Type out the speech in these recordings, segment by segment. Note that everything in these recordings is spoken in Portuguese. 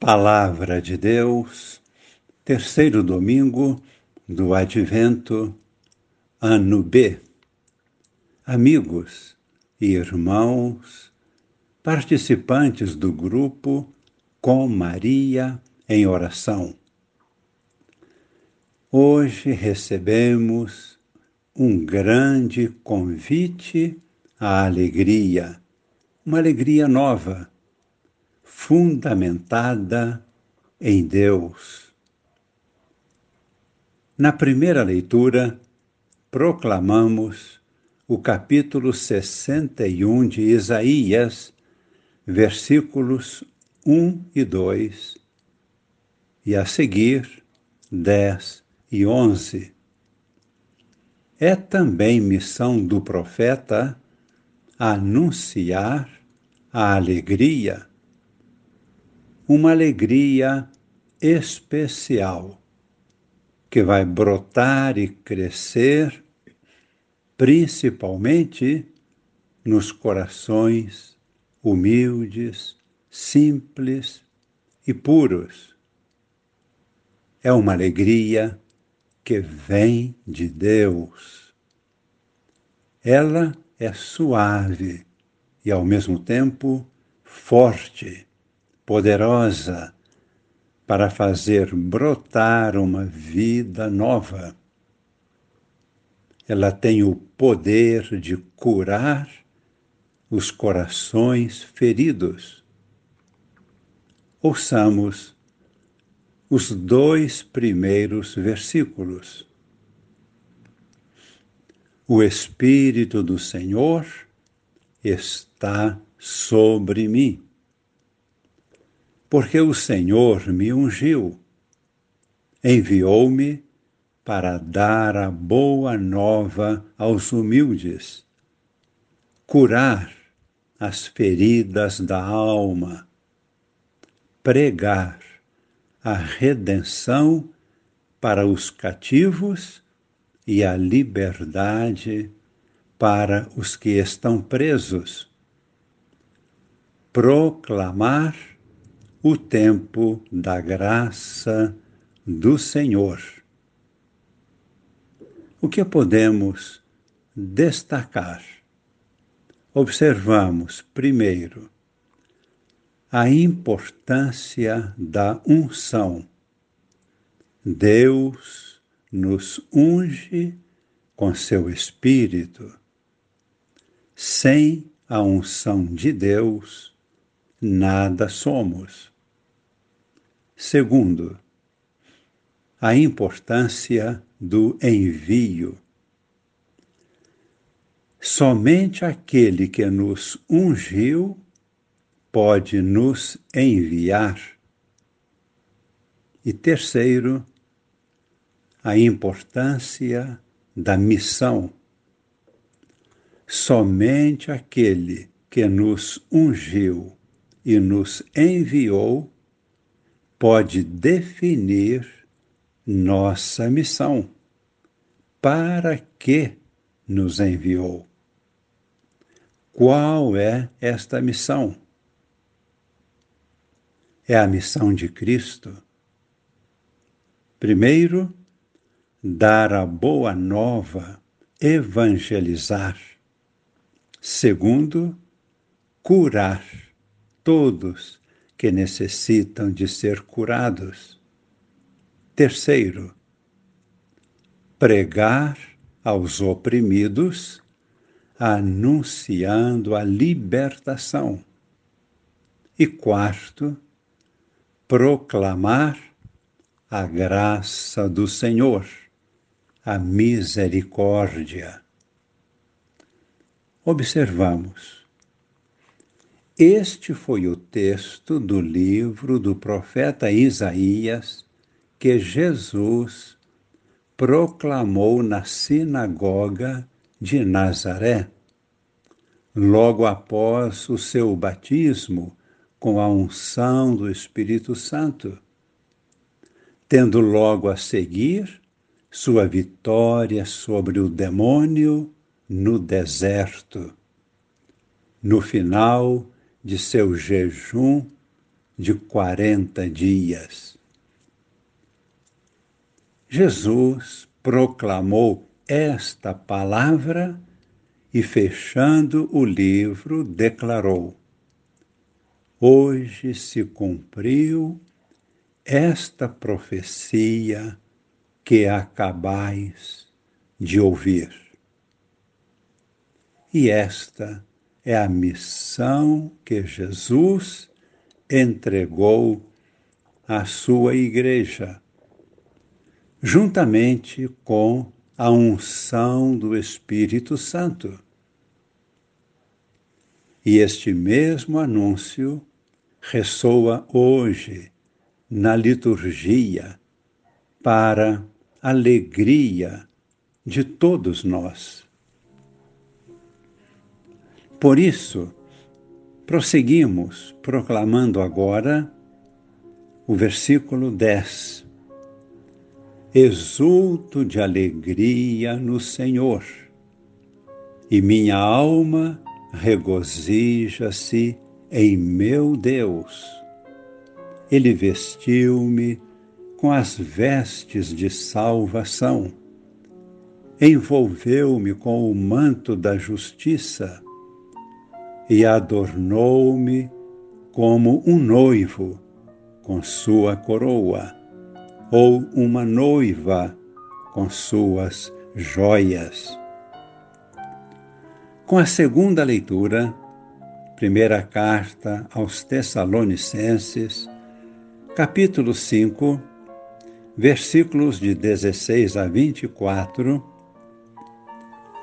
Palavra de Deus, terceiro domingo do Advento, ano B. Amigos e irmãos, participantes do grupo Com Maria em Oração. Hoje recebemos um grande convite à alegria, uma alegria nova fundamentada em Deus. Na primeira leitura, proclamamos o capítulo 61 de Isaías, versículos 1 e 2, e a seguir 10 e 11. É também missão do profeta anunciar a alegria uma alegria especial que vai brotar e crescer, principalmente nos corações humildes, simples e puros. É uma alegria que vem de Deus. Ela é suave e, ao mesmo tempo, forte poderosa para fazer brotar uma vida nova. Ela tem o poder de curar os corações feridos. Ouçamos os dois primeiros versículos. O Espírito do Senhor está sobre mim porque o Senhor me ungiu, enviou-me para dar a boa nova aos humildes, curar as feridas da alma, pregar a redenção para os cativos e a liberdade para os que estão presos, proclamar o tempo da graça do Senhor. O que podemos destacar? Observamos, primeiro, a importância da unção. Deus nos unge com seu Espírito. Sem a unção de Deus, nada somos. Segundo, a importância do envio. Somente aquele que nos ungiu pode nos enviar. E terceiro, a importância da missão. Somente aquele que nos ungiu e nos enviou pode definir nossa missão. Para que nos enviou? Qual é esta missão? É a missão de Cristo. Primeiro, dar a boa nova, evangelizar. Segundo, curar todos que necessitam de ser curados. Terceiro, pregar aos oprimidos, anunciando a libertação. E quarto, proclamar a graça do Senhor, a misericórdia. Observamos este foi o texto do livro do profeta Isaías que Jesus proclamou na sinagoga de Nazaré, logo após o seu batismo com a unção do Espírito Santo, tendo logo a seguir sua vitória sobre o demônio no deserto. No final, de seu jejum de quarenta dias. Jesus proclamou esta palavra e, fechando o livro, declarou: Hoje se cumpriu esta profecia que acabais de ouvir. E esta é a missão que Jesus entregou à sua igreja juntamente com a unção do Espírito Santo. E este mesmo anúncio ressoa hoje na liturgia para alegria de todos nós. Por isso, prosseguimos proclamando agora o versículo 10 exulto de alegria no Senhor, e minha alma regozija-se em meu Deus. Ele vestiu-me com as vestes de salvação, envolveu-me com o manto da justiça e adornou-me como um noivo com sua coroa ou uma noiva com suas joias. Com a segunda leitura, primeira carta aos Tessalonicenses, capítulo 5, versículos de 16 a 24,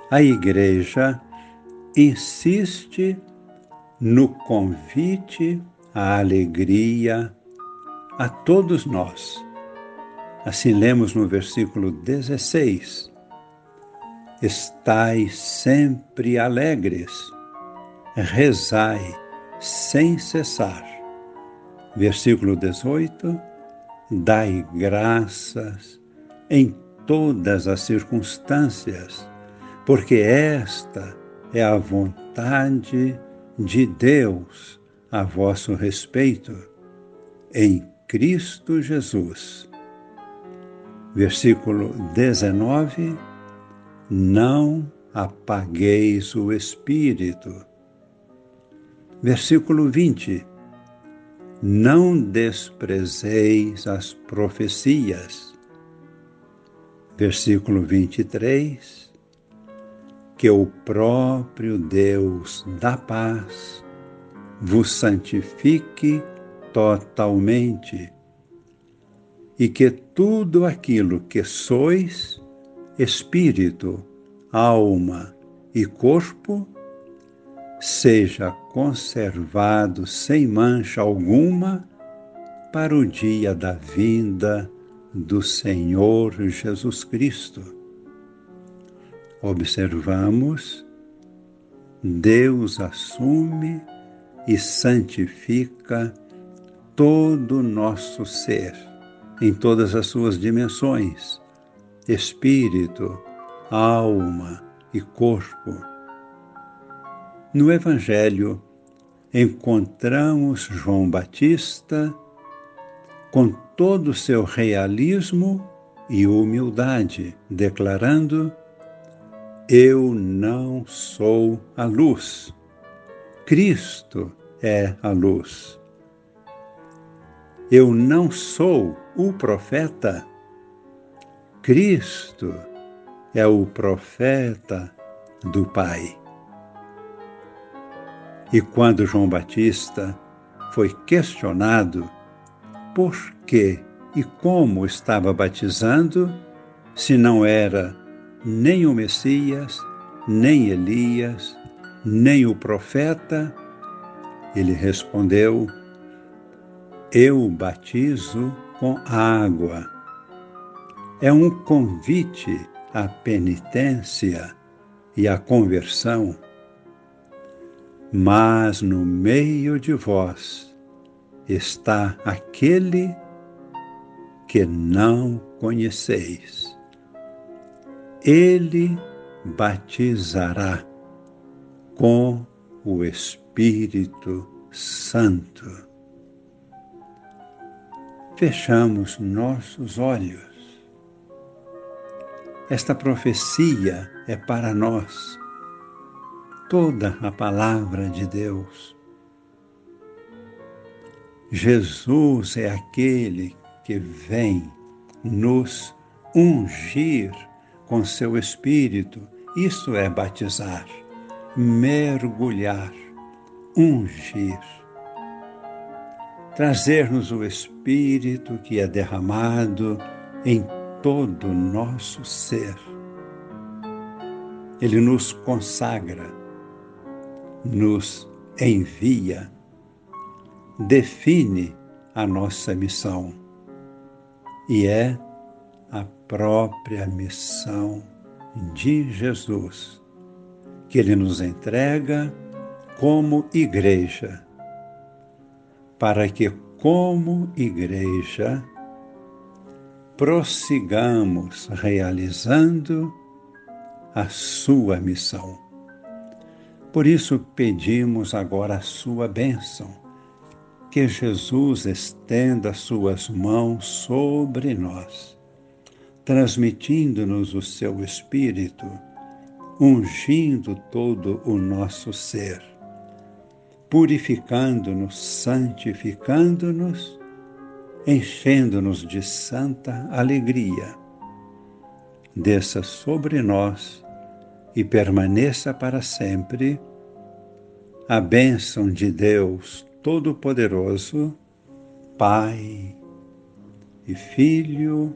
a Igreja insiste no convite à alegria a todos nós. Assim lemos no versículo 16: Estais sempre alegres, rezai sem cessar. Versículo 18: Dai graças em todas as circunstâncias, porque esta é a vontade de Deus a vosso respeito, em Cristo Jesus versículo 19: Não apagueis o espírito. Versículo 20: Não desprezeis as profecias. Versículo 23: Que o próprio Deus da paz vos santifique totalmente e que tudo aquilo que sois, espírito, alma e corpo, seja conservado sem mancha alguma para o dia da vinda do Senhor Jesus Cristo. Observamos, Deus assume e santifica todo o nosso ser em todas as suas dimensões espírito, alma e corpo. No Evangelho, encontramos João Batista com todo o seu realismo e humildade, declarando: Eu não sou a luz, Cristo é a luz. Eu não sou o profeta. Cristo é o profeta do Pai. E quando João Batista foi questionado por que e como estava batizando, se não era nem o Messias, nem Elias, nem o profeta, ele respondeu: Eu batizo com água. É um convite à penitência e à conversão. Mas no meio de vós está aquele que não conheceis. Ele batizará com o Espírito Santo. fechamos nossos olhos. Esta profecia é para nós, toda a palavra de Deus. Jesus é aquele que vem nos ungir com seu Espírito, isto é batizar, mergulhar, ungir. Trazer-nos o Espírito que é derramado em todo o nosso ser. Ele nos consagra, nos envia, define a nossa missão. E é a própria missão de Jesus que ele nos entrega como igreja para que, como igreja, prossigamos realizando a sua missão. Por isso pedimos agora a sua bênção, que Jesus estenda suas mãos sobre nós, transmitindo-nos o seu Espírito, ungindo todo o nosso ser purificando-nos, santificando-nos, enchendo-nos de santa alegria. Desça sobre nós e permaneça para sempre a bênção de Deus Todo-Poderoso, Pai e Filho